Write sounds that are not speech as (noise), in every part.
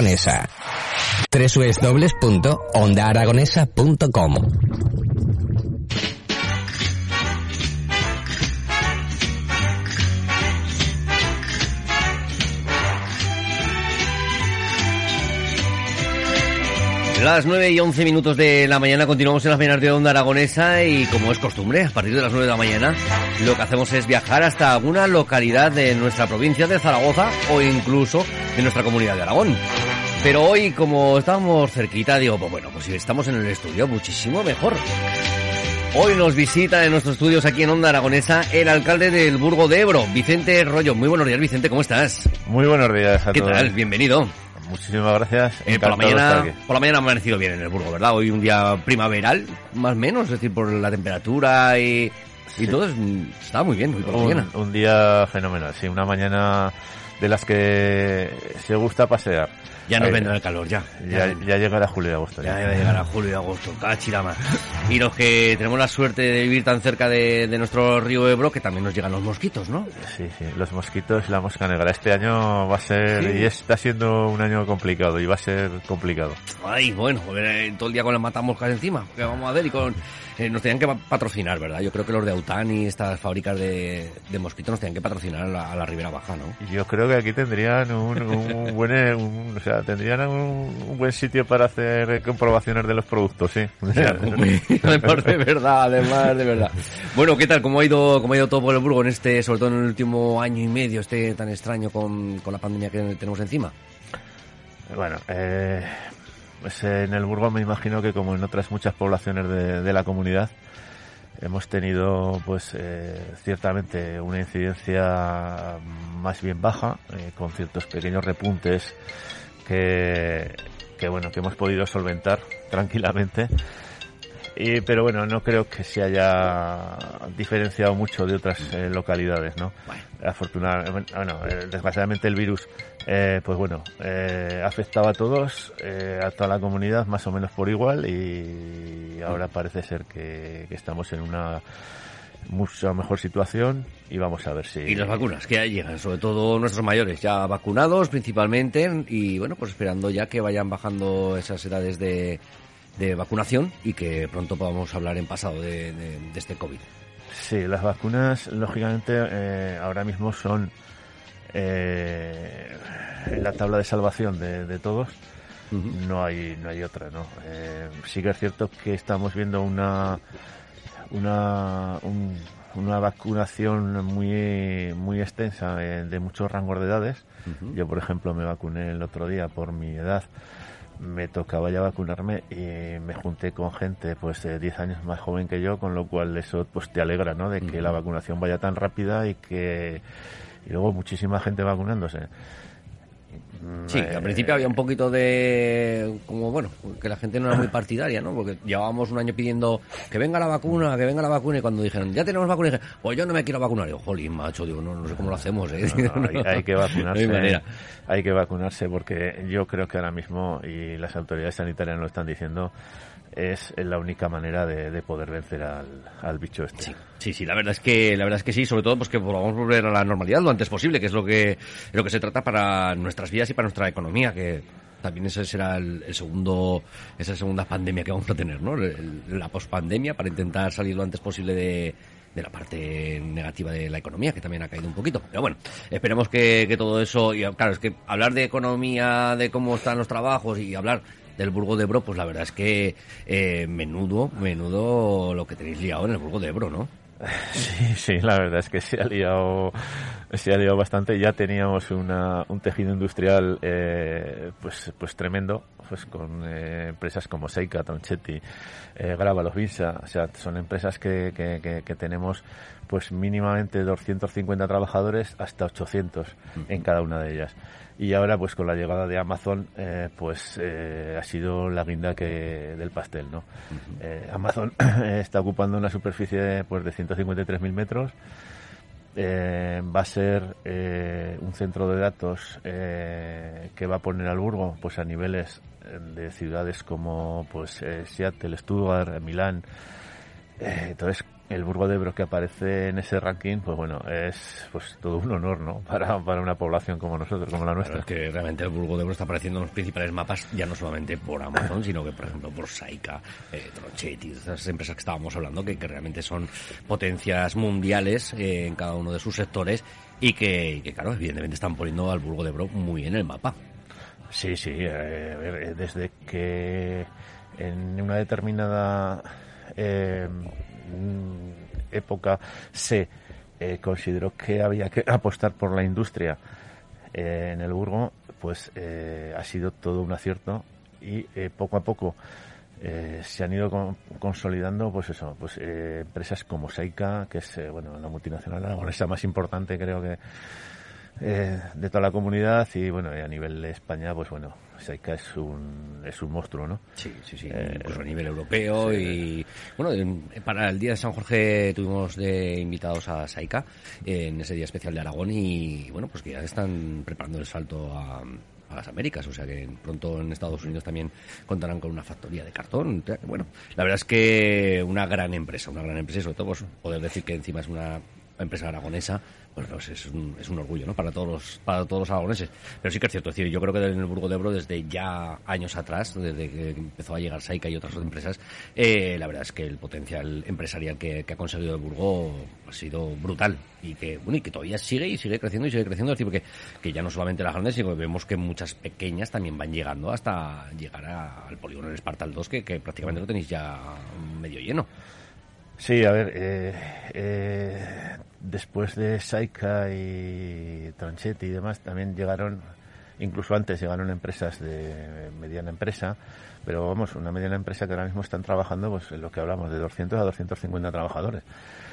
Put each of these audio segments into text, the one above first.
Aragonesa. www.ondaaragonesa.com Las 9 y 11 minutos de la mañana continuamos en las mañanas de Onda Aragonesa y como es costumbre, a partir de las 9 de la mañana lo que hacemos es viajar hasta alguna localidad de nuestra provincia de Zaragoza o incluso de nuestra comunidad de Aragón. Pero hoy como estamos cerquita, digo, pues bueno, pues si estamos en el estudio, muchísimo mejor. Hoy nos visita en nuestros estudios aquí en Onda Aragonesa el alcalde del Burgo de Ebro, Vicente Rollo. Muy buenos días, Vicente, ¿cómo estás? Muy buenos días a ¿Qué todos. tal? Bienvenido. Muchísimas gracias. Eh, por, la mañana, por la mañana ha amanecido bien en el Burgo, ¿verdad? Hoy un día primaveral, más o menos, es decir, por la temperatura y, y Sí. todo, es- está muy bien hoy por la mañana. Un, un día fenomenal, sí, una mañana de las que se gusta pasear. Ya nos vendrá el calor, ya. Ya, ya llegará julio y agosto. Ya va a llegar a julio y agosto, cachirama. Y los que tenemos la suerte de vivir tan cerca de, de nuestro río Ebro, que también nos llegan los mosquitos, ¿no? Sí, sí, los mosquitos y la mosca negra. Este año va a ser, Sí. y está siendo un año complicado, y va a ser complicado. Ay, bueno, eh, todo el día con las matamoscas encima. ¿Qué vamos a hacer? Y con, eh, nos tenían que pa- patrocinar, ¿verdad? Yo creo que los de Autan y estas fábricas de, de mosquitos nos tenían que patrocinar a la, a la Ribera Baja, ¿no? Yo creo que aquí tendrían un, un buen, un- o sea, tendrían un, un buen sitio para hacer comprobaciones de los productos, sí. (laughs) además (laughs) de verdad, además de verdad. Bueno, ¿qué tal? ¿Cómo ha ido, cómo ha ido todo por el Burgo en este, sobre todo en el último año y medio, este tan extraño con, con la pandemia que tenemos encima? Bueno, eh, pues en el Burgo me imagino que como en otras muchas poblaciones de, de la comunidad hemos tenido pues eh, ciertamente una incidencia más bien baja eh, con ciertos pequeños repuntes que, que bueno que hemos podido solventar tranquilamente y, pero bueno, no creo que se haya diferenciado mucho de otras eh, localidades, ¿no? Afortunadamente, bueno, eh, desgraciadamente el virus, eh, pues bueno, eh, afectaba a todos, a toda la comunidad más o menos por igual y ahora parece ser que, que estamos en una mucho mejor situación y vamos a ver si... Y las vacunas que ya llegan, sobre todo nuestros mayores, ya vacunados principalmente y bueno, pues esperando ya que vayan bajando esas edades de, de vacunación y que pronto podamos hablar en pasado de, de- de este COVID. Sí, las vacunas, lógicamente, eh, ahora mismo son eh, en la tabla de salvación de, de todos. No hay, no hay otra, ¿no? Eh, sí que es cierto que estamos viendo una, una, un- una vacunación muy, muy extensa eh, de muchos rangos de edades. Yo, por ejemplo, me vacuné el otro día por mi edad me tocaba ya vacunarme y me junté con gente pues de 10 años más joven que yo, con lo cual eso pues te alegra, ¿no? De que la vacunación vaya tan rápida y que y luego muchísima gente vacunándose. Sí, Eh, al principio había un poquito de, como bueno, que la gente no era muy partidaria, ¿no? Porque llevábamos un año pidiendo que venga la vacuna, que venga la vacuna, y cuando dijeron, ya tenemos vacuna, dije, pues yo no me quiero vacunar. Y yo, jolín, macho, digo, no, no sé cómo lo hacemos, ¿eh? No, no, (laughs) hay, hay que vacunarse. No hay. Hay que vacunarse porque yo creo que ahora mismo, y las autoridades sanitarias lo están diciendo, es la única manera de, de poder vencer al, al bicho este. Sí, sí, sí, la verdad es que la verdad es que sí, sobre todo pues que podamos volver a la normalidad lo antes posible, que es lo que lo que se trata para nuestras vidas y para nuestra economía, que también ese será el, el segundo esa segunda pandemia que vamos a tener, ¿no? El- la pospandemia para intentar salir lo antes posible de de la parte negativa de la economía, que también ha caído un poquito. Pero bueno, esperemos que, que todo eso, y claro, es que hablar de economía, de cómo están los trabajos y hablar del Burgo de Ebro, pues la verdad es que eh, menudo, menudo lo que tenéis liado en el Burgo de Ebro, ¿no? (laughs) Sí, sí, la verdad es que se ha liado, se ha bastante. Ya teníamos una, un tejido industrial, eh, pues, pues tremendo, pues con eh, empresas como Seika, Tonchetti, eh, Grábalos, Vinsa, o sea, son empresas que, que, que, que tenemos, pues mínimamente 250 trabajadores hasta 800 en cada una de ellas. Y ahora, pues con la llegada de Amazon, eh, pues eh, ha sido la guinda que del pastel, ¿no? Eh, Amazon (clears throat) está ocupando una superficie pues de 153.000 metros. Eh, va a ser eh, un centro de datos eh, que va a poner al Burgo pues a niveles eh, de ciudades como pues eh, Seattle, Stuttgart, Milán. Eh, entonces el Burgo de Ebro que aparece en ese ranking, pues bueno, es pues todo un honor, ¿no? (laughs) Para, para una población como nosotros, como la nuestra. es que realmente el Burgo de Ebro está apareciendo en los principales mapas, ya no solamente por Amazon, sino que, por ejemplo, por Saika, eh, Tronchetti, esas empresas que estábamos hablando, que, que realmente son potencias mundiales eh, en cada uno de sus sectores y que, y que, claro, evidentemente están poniendo al Burgo de Ebro muy en el mapa. Sí, sí, eh, a ver, eh, desde que en una determinada eh, época se eh, consideró que había que apostar por la industria eh, en el Burgo, pues eh, ha sido todo un acierto y eh, poco a poco eh, se han ido con- consolidando, pues eso, pues empresas como Seika, que es bueno la multinacional aragonesa más importante, creo que eh, de toda la comunidad y bueno a nivel de España, pues bueno, Seika es un es un monstruo, ¿no? Sí, sí, sí, Eh, incluso a nivel europeo y bueno, en- para el día de San Jorge tuvimos de invitados a Saika en ese día especial de Aragón y bueno, pues que ya están preparando el salto a, a las Américas, o sea que pronto en Estados Unidos también contarán con una factoría de cartón. Bueno, la verdad es que una gran empresa, una gran empresa y sobre todo pues, poder decir que encima es una empresa aragonesa, pues, pues es, un, es un orgullo, ¿no? Para todos los, para todos los aragoneses. Pero sí que es cierto, es decir, yo creo que en el Burgo de Ebro desde ya años atrás, desde que empezó a llegar Saika y otras empresas, eh, la verdad es que el potencial empresarial que, que ha conseguido el Burgo ha sido brutal y que, bueno, y que todavía sigue y sigue creciendo y sigue creciendo, es decir, porque que ya no solamente las grandes, sino que vemos que muchas pequeñas también van llegando hasta llegar al polígono del Espartal 2, que, que prácticamente lo tenéis ya medio lleno. Sí, a ver, eh, eh, después de Saika y Tranchetti y demás, también llegaron, incluso antes llegaron empresas de mediana empresa, pero vamos, una mediana empresa que ahora mismo están trabajando, pues en lo que hablamos, de 200 a 250 trabajadores,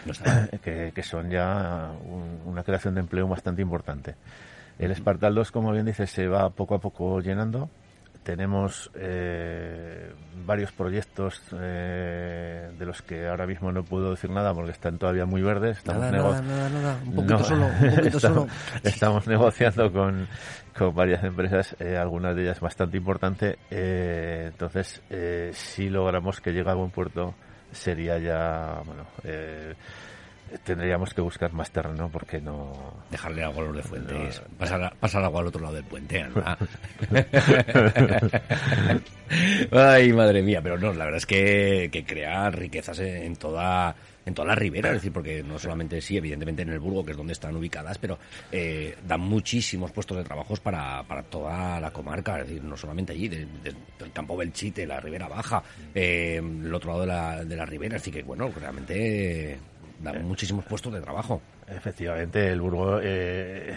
No está. que, que son ya un- una creación de empleo bastante importante. El Espartal 2, como bien dices, se va poco a poco llenando. Tenemos eh, varios proyectos eh, de los que ahora mismo no puedo decir nada porque están todavía muy verdes. Estamos Nada. Un (laughs) poquito No, solo, un poquito (laughs) estamos, solo. estamos negociando con, con varias empresas, eh, algunas de ellas bastante importantes. Eh, entonces, eh, si logramos que llegue a buen puerto, sería ya, bueno, tendríamos que buscar más terreno porque no. Dejarle agua a los de Fuentes. Pasar, a- pasar agua al otro lado del puente, anda. (laughs) Ay, madre mía. Pero no, la verdad es que, que crea riquezas en, toda en toda la ribera, es decir, porque no solamente sí, evidentemente en el Burgo, que es donde están ubicadas, pero eh, dan muchísimos puestos de trabajos para, para toda la comarca, es decir, no solamente allí, de- de- del campo Belchite, la Ribera Baja, eh, el otro lado de la, de la ribera, así que bueno, realmente eh, dan muchísimos puestos de trabajo. Efectivamente, el Burgo. Eh,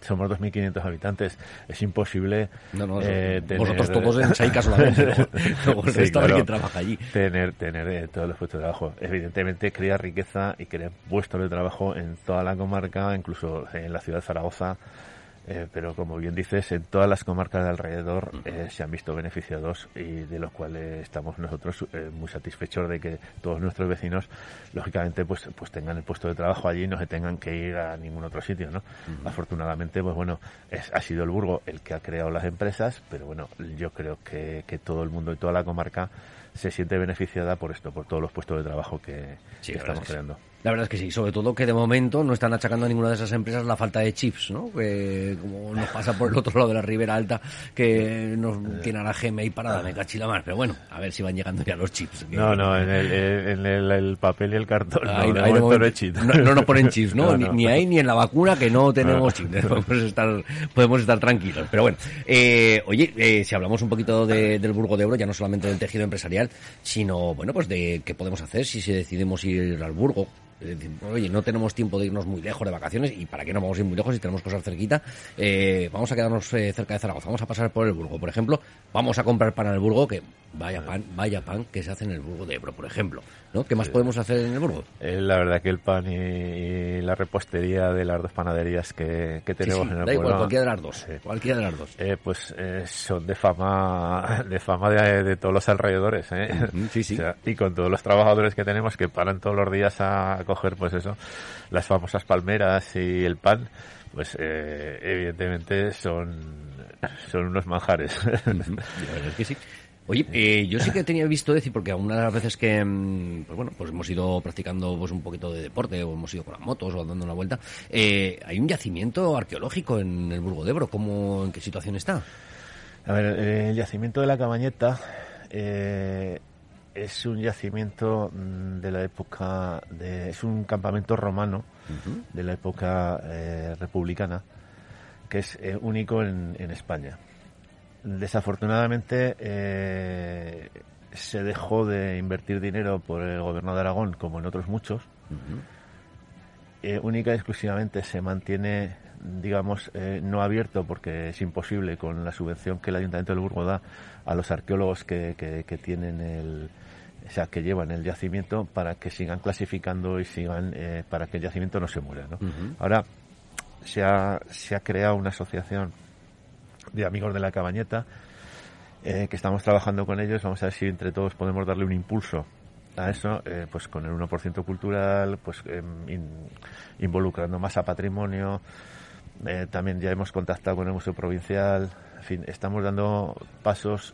somos 2.500 habitantes. Es imposible. No, no, eh, vosotros tener- todos en Saica solamente, luego, (laughs) luego el Sí, resto a ver claro. quién trabaja allí. tener tener eh, todos los puestos de trabajo. Evidentemente crea riqueza y crea puestos de trabajo en toda la comarca, incluso en la ciudad de Zaragoza. Eh, pero como bien dices, en todas las comarcas de alrededor eh, se han visto beneficiados y de los cuales estamos nosotros eh, muy satisfechos de que todos nuestros vecinos, lógicamente, pues pues tengan el puesto de trabajo allí y no se tengan que ir a ningún otro sitio, ¿no? Afortunadamente, pues bueno, es, ha sido el Burgo el que ha creado las empresas, pero bueno, yo creo que, que todo el mundo y toda la comarca se siente beneficiada por esto, por todos los puestos de trabajo que, Sí, estamos es que sí. creando. La verdad es que sí, sobre todo que de momento no están achacando a ninguna de esas empresas la falta de chips, ¿no? Que como nos pasa por el otro lado de la Ribera Alta, que nos tiene a la ahí parada, me cachila más. Pero bueno, a ver si van llegando ya los chips. que- No, no, en el, en el, el papel y el cartón, no, Ahí- no chip. no- no nos ponen chips, ¿no? (laughs) No, Ni, no. ni ahí ni en la vacuna que no tenemos No. chips. (laughs) Podemos estar, podemos estar tranquilos. Pero bueno, eh, oye, eh, si hablamos un poquito de- del Burgo de Ebro, ya no solamente del tejido empresarial, sino, bueno, pues de qué podemos hacer si decidimos ir al Burgo. Oye, no tenemos tiempo de irnos muy lejos de vacaciones y para qué no vamos a ir muy lejos si tenemos cosas cerquita. Eh, vamos a quedarnos eh, cerca de Zaragoza, vamos a pasar por el Burgo, por ejemplo, vamos a comprar pan el Burgo, que vaya pan, vaya pan que se hace en el Burgo de Ebro, por ejemplo. ¿No? ¿Qué más podemos hacer en el Burgo? Eh, la verdad que el pan y, la repostería de las dos panaderías que, que Sí, tenemos sí, en el da igual, cualquiera de las dos. Sí. Cualquiera de las dos. eh, pues eh, son de fama (laughs) de fama de, de todos los alrededores ¿eh? Sí, sí. (laughs) O sea, y con todos los trabajadores que tenemos que paran todos los días a coger pues eso las famosas palmeras y el pan pues eh, evidentemente son son unos manjares (laughs) es que sí. Oye, eh, yo sí que tenía visto decir, porque algunas de las veces que, mm, pues bueno, pues hemos ido practicando pues un poquito de deporte, o hemos ido con las motos, o dando una vuelta, eh, hay un yacimiento arqueológico en el Burgo de Ebro, ¿cómo, en qué situación está? A ver, el yacimiento de la Cabañeta eh, es un yacimiento mm, de la época, de, es un campamento romano de la época eh, republicana, que es eh, único en, en España. Desafortunadamente eh, se dejó de invertir dinero por el gobierno de Aragón, como en otros muchos. Eh, única y exclusivamente se mantiene, digamos, eh, no abierto porque es imposible con la subvención que el Ayuntamiento del Burgo da a los arqueólogos que, que- que tienen el, o sea, que llevan el yacimiento para que sigan clasificando y sigan, eh, para que el yacimiento no se muera, ¿no? Ahora se ha, se ha creado una asociación de amigos de la cabañeta eh, que estamos trabajando con ellos. Vamos a ver si entre todos podemos darle un impulso a eso, eh, pues con el 1% cultural, pues em, in- involucrando más a patrimonio. Eh, también ya hemos contactado con el Museo Provincial. En fin, estamos dando pasos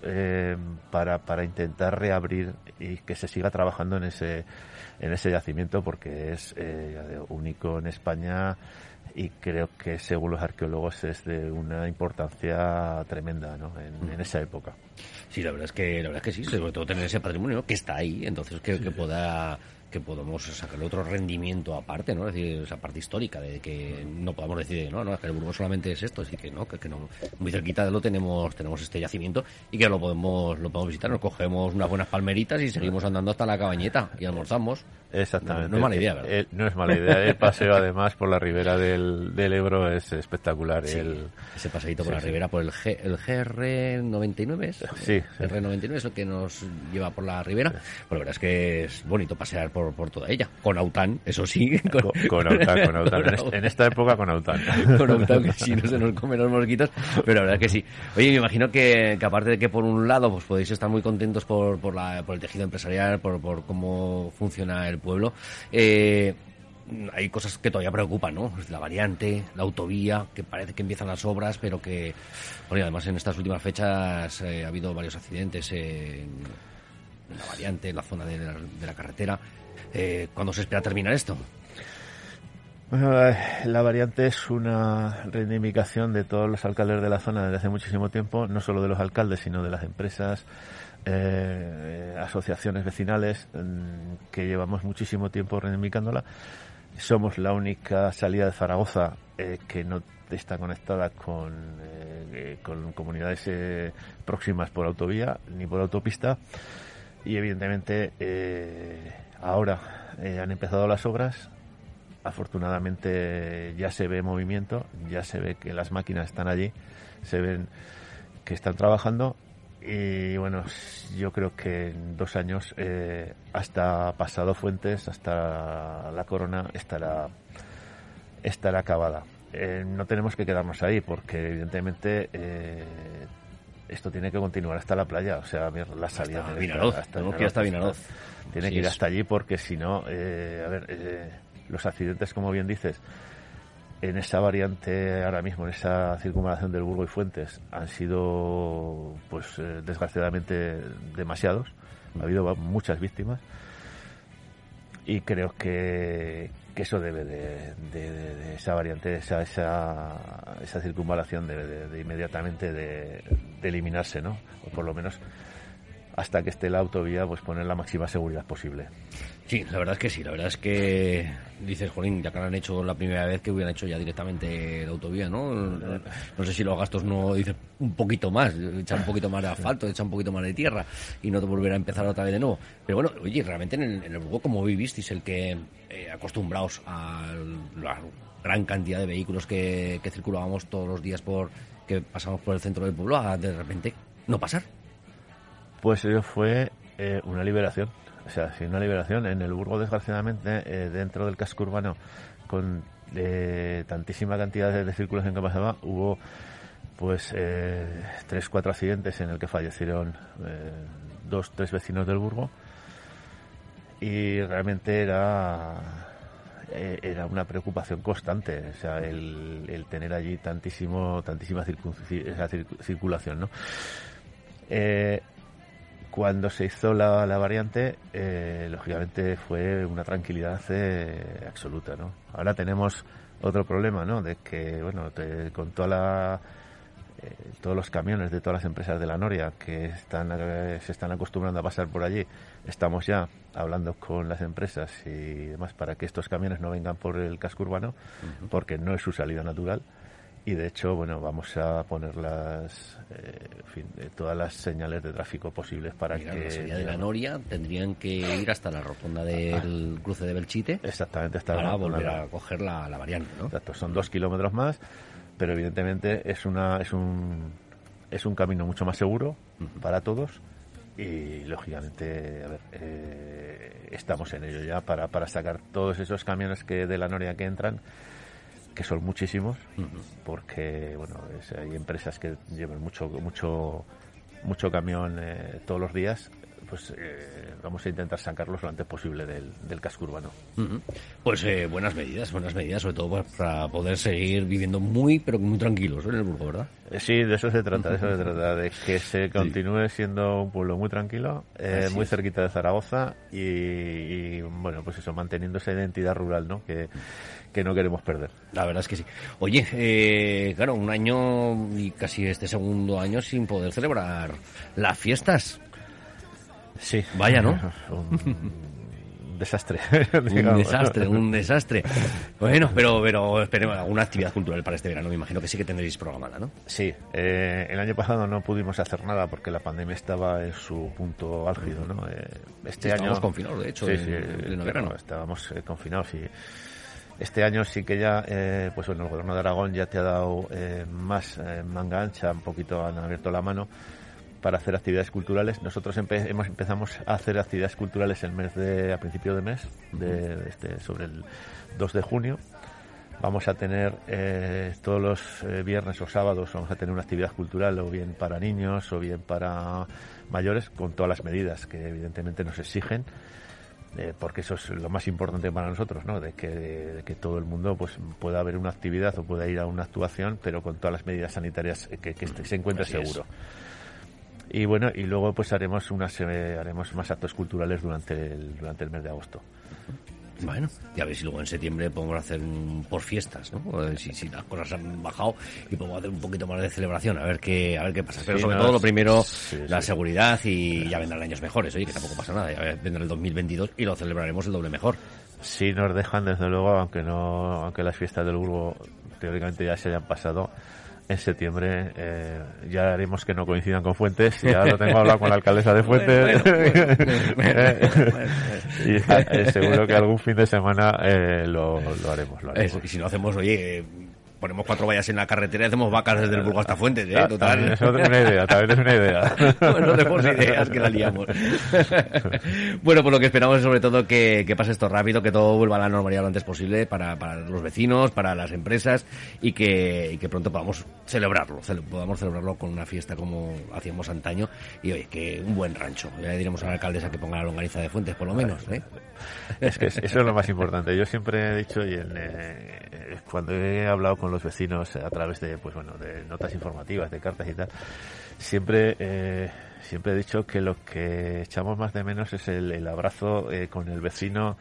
para, para intentar reabrir y que se siga trabajando en ese, en ese yacimiento porque es único en España y creo que según los arqueólogos es de una importancia tremenda ¿no? en, en esa época. Sí, la verdad es que la verdad es que sí, sobre todo tener ese patrimonio que está ahí, entonces que, que pueda que podamos sacarle otro rendimiento aparte, ¿no? Es decir, esa parte histórica de que no podamos decir, no, no, es que el Burgos solamente es esto, así que no, que, que no, muy cerquita de lo tenemos tenemos este yacimiento y que lo podemos lo podemos visitar, nos cogemos unas buenas palmeritas y seguimos andando hasta la cabañeta y almorzamos. Exactamente. No, no es mala idea, ¿verdad? Eh, no es mala idea. El paseo, además, por la ribera del, del Ebro es espectacular. Sí, El, ese paseíto por sí, la sí. ribera, por el, G, el GR99, ¿es? Sí, sí. GR99 es el que nos lleva por la ribera. Pues la verdad es que es bonito pasear por, por toda ella. Con Aután, eso sí. (laughs) con, con Aután, con Aután. En, Con est- en esta época con Aután. (laughs) con Aután, que si no se nos comen los mosquitos. Pero la verdad es que sí. Oye, me imagino que, que aparte de que por un lado pues podéis estar muy contentos por, por, la, por el tejido empresarial, por, por cómo funciona el pueblo, eh, hay cosas que todavía preocupan, ¿no? La variante, la autovía, que parece que empiezan las obras, pero que, bueno, y además en estas últimas fechas eh, ha habido varios accidentes en, en la variante, en la zona de la, de la carretera. Eh, ¿Cuándo se espera terminar esto? Bueno, la, variante es una reivindicación de todos los alcaldes de la zona desde hace muchísimo tiempo, no solo de los alcaldes, sino de las empresas, eh, asociaciones vecinales, mm, que llevamos muchísimo tiempo reivindicándola. Somos la única salida de Zaragoza eh, que no está conectada con, eh, con comunidades próximas por autovía ni por autopista. Y evidentemente ahora han empezado las obras, afortunadamente ya se ve movimiento, ya se ve que las máquinas están allí, se ven que están trabajando y bueno, yo creo que en dos años, eh, hasta pasado Fuentes, hasta la Corona, estará, estará acabada. Eh, no tenemos que quedarnos ahí porque evidentemente eh, esto tiene que continuar hasta la playa, o sea, la salida Hasta Vinaroz, tenemos que ir hasta Vinaroz. Tiene que ir hasta allí porque si no, eh, a ver, eh, los accidentes, como bien dices, en esa variante ahora mismo, en esa circunvalación del Burgo y Fuentes, han sido, pues eh, desgraciadamente, demasiados. Ha habido muchas víctimas. Y creo que, eso debe de, esa variante, esa, esa, esa circunvalación de, inmediatamente de eliminarse, ¿no? O por lo menos hasta que esté la autovía, pues poner la máxima seguridad posible. Sí, la verdad es que sí. La verdad es que dices, Jolín, ya que lo han hecho la primera vez que hubieran hecho ya directamente la autovía, ¿no? No, sé si los gastos no dicen un poquito más, echar un poquito más de asfalto, echar un poquito más de tierra y no te volver a empezar otra vez de nuevo. Pero bueno, oye, realmente en el, en el Burgo, como vivisteis, el que eh, acostumbrados a la gran cantidad de vehículos que, que circulábamos todos los días por que pasamos por el centro del pueblo, a de repente no pasar. Pues ello fue eh, una liberación. O sea, sí, una liberación. En el Burgo, desgraciadamente, eh, dentro del casco urbano, con eh, tantísima cantidad de, circulación que pasaba, hubo pues eh, tres, cuatro accidentes en el que fallecieron dos, tres vecinos del Burgo. Y realmente era era una preocupación constante, o sea, el, tener allí tantísimo, tantísima circun- circulación, ¿no? Cuando se hizo la, la variante, eh, lógicamente fue una tranquilidad eh, absoluta, ¿no? Ahora tenemos otro problema, ¿no? De que, bueno, te- con toda la eh, todos los camiones de todas las empresas de la Noria que están eh, se están acostumbrando a pasar por allí, estamos ya hablando con las empresas y demás para que estos camiones no vengan por el casco urbano, porque no es su salida natural. Y de hecho, bueno, vamos a poner las, eh, en fin, eh, todas las señales de tráfico posibles para Mira, que. la de la Noria tendrían que ir hasta la rotonda del cruce de Belchite Exactamente, está para volver a coger la, la variante, ¿no? Exacto, son dos kilómetros más, pero evidentemente es una es un es un camino mucho más seguro para todos y lógicamente a ver, eh, estamos en ello ya para, para sacar todos esos camiones que de la Noria que entran que son muchísimos porque bueno es- hay empresas que llevan mucho mucho mucho camión eh, todos los días pues eh, vamos a intentar sacarlos lo antes posible del, del casco urbano. Pues eh, buenas medidas, buenas medidas, sobre todo pues, para poder seguir viviendo muy, pero muy tranquilos ¿eh? en el Burgo, ¿verdad? Eh, Sí, de eso se trata, de eso se trata, de que se continúe siendo un pueblo muy tranquilo, eh, muy es. cerquita de Zaragoza y, y, bueno, pues eso, manteniendo esa identidad rural, ¿no? Que, que no queremos perder. La verdad es que sí. Oye, eh, claro, un año y casi este segundo año sin poder celebrar las fiestas. Sí. Vaya, ¿no? (laughs) un (laughs) desastre. Un desastre, un (laughs) desastre. Bueno, pero, pero esperemos alguna actividad cultural para este verano. Me imagino que sí que tendréis programada, ¿no? Sí, eh, el año pasado no pudimos hacer nada porque la pandemia estaba en su punto álgido, ¿no? Eh, este Sí, año estábamos confinados, de hecho, Sí, en- sí, en verano. estábamos eh, confinados y este año sí que ya, eh, pues bueno, el gobierno de Aragón ya te ha dado eh, más eh, manga ancha, un poquito han abierto la mano para hacer actividades culturales. Nosotros empe- hemos empezamos a hacer actividades culturales el mes de a principio de mes, de, este, sobre el 2 de junio. Vamos a tener eh, todos los eh, viernes o sábados vamos a tener una actividad cultural o bien para niños o bien para mayores con todas las medidas que evidentemente nos exigen eh, porque eso es lo más importante para nosotros, ¿no? De que, de que todo el mundo pues pueda haber una actividad o pueda ir a una actuación, pero con todas las medidas sanitarias que, que este- se encuentre Así es. seguro. Y bueno, y luego pues haremos unas eh, haremos más actos culturales durante el, durante el mes de agosto. Bueno, y a ver si luego en septiembre podemos hacer un por fiestas, ¿no? A ver si, si las cosas han bajado y podemos hacer un poquito más de celebración, a ver qué, a ver qué pasa. Pero Sí, sobre todo lo primero, sí, la sí. seguridad y ya vendrán años mejores, oye, que tampoco pasa nada, ya vendrá el 2022 y lo celebraremos el doble mejor. Si nos dejan, desde luego, aunque no, aunque las fiestas del Burgo teóricamente ya se hayan pasado, en septiembre eh, ya haremos que no coincidan con Fuentes. Ya lo tengo hablado con la alcaldesa de Fuentes. Y seguro que algún fin de semana eh, lo, lo haremos. Lo haremos. Y si no hacemos, oye, eh, ponemos cuatro vallas en la carretera y hacemos vacas desde el Burgo hasta Fuentes, ¿eh? Ta- Total. Es una idea, también es una idea. (laughs) Bueno, no demos ideas que la liamos. (laughs) bueno, pues lo que esperamos es sobre todo que, que pase esto rápido, que todo vuelva a la normalidad lo antes posible para, para los vecinos, para las empresas y que, y que pronto podamos celebrarlo, cele- podamos celebrarlo con una fiesta como hacíamos antaño y oye, que un buen rancho. Ya le diremos a la alcaldesa que ponga la longaniza de Fuentes por lo menos, ¿eh? Es que es- eso es lo más importante. Yo siempre he dicho, y en, eh, cuando he hablado con los vecinos a través de, pues bueno, de notas informativas, de cartas y tal, siempre, eh, siempre he dicho que lo que echamos más de menos es el, el abrazo eh, con el vecino.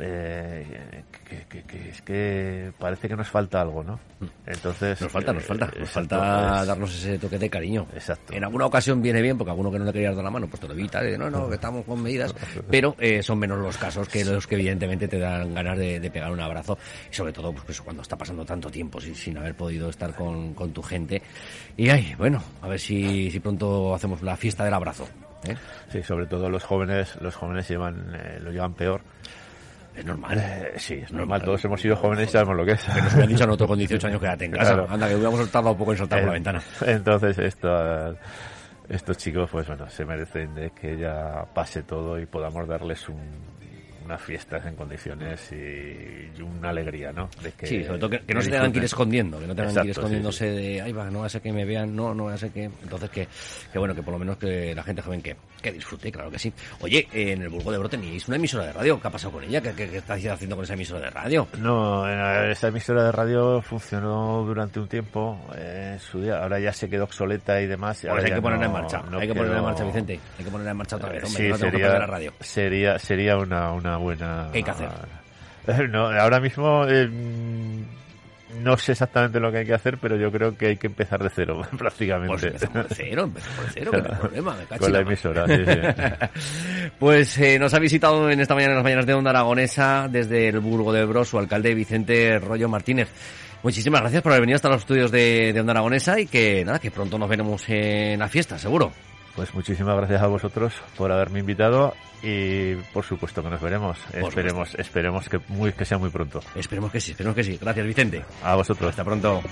Eh, que, que- que es que parece que nos falta algo, ¿no? Entonces Nos falta, nos eh, falta, nos exacto, falta es- darnos ese toque de cariño. Exacto. En alguna ocasión viene bien, porque alguno que no le quería dar la mano, pues te lo evita, de no, no, que estamos con medidas, (laughs) pero eh, son menos los casos que los que evidentemente te dan ganas de, de pegar un abrazo, y sobre todo pues, eso, cuando está pasando tanto tiempo sin, sin haber podido estar con, con tu gente. Y ay, bueno, a ver si, si pronto hacemos la fiesta del abrazo. ¿eh? Sí, sobre todo los jóvenes, los jóvenes llevan, eh, lo llevan peor. Es normal. Eh, sí, es normal, todos hemos sido jóvenes y sabemos lo que es. Nos hubieran dicho a nosotros con (laughs) 18 años quédate en casa. Claro. Anda, que hubiéramos tardado un poco en saltar por la ventana. Entonces, esto, estos chicos, pues bueno, se merecen de que ya pase todo y podamos darles un, unas fiestas en condiciones y, una alegría, ¿no? De que, sí, sobre todo que, no se tengan que ir escondiendo, que no tengan que ir escondiéndose de, ay va, no va a ser que me vean, no, no va a ser que... Entonces que, que bueno, que por lo menos que la gente joven que, que disfrute, claro que sí. Oye, en el Burgo de Ebro tenéis una emisora de radio, ¿qué ha pasado con ella? ¿Qué, qué, estáis haciendo con esa emisora de radio? No, esa emisora de radio funcionó durante un tiempo, en su día, ahora ya se quedó obsoleta y demás. Pues hay que ponerla en marcha, hay que ponerla en marcha, Vicente, hay que ponerla en marcha otra vez, hombre, sí, no sería, la radio. Sería, sería una, una buena... ¿Qué hay que hacer? (laughs) No, ahora mismo eh, no sé exactamente lo que hay que hacer, pero yo creo que hay que empezar de cero, (laughs) prácticamente. Pues empezamos de cero, empezamos de cero, que no hay (laughs) problema, me Con la emisora, sí, sí. (laughs) pues eh, nos ha visitado en esta mañana, en las mañanas de Onda Aragonesa, desde el Burgo de Ebro, su alcalde Vicente Rollo Martínez. Muchísimas gracias por haber venido hasta los estudios de, de Onda Aragonesa y que nada, que pronto nos veremos en la fiesta, seguro. Pues muchísimas gracias a vosotros por haberme invitado y por supuesto que nos veremos. esperemos, esperemos que muy que sea muy pronto. Esperemos que sí, esperemos que sí. Gracias, Vicente. A vosotros. Hasta pronto.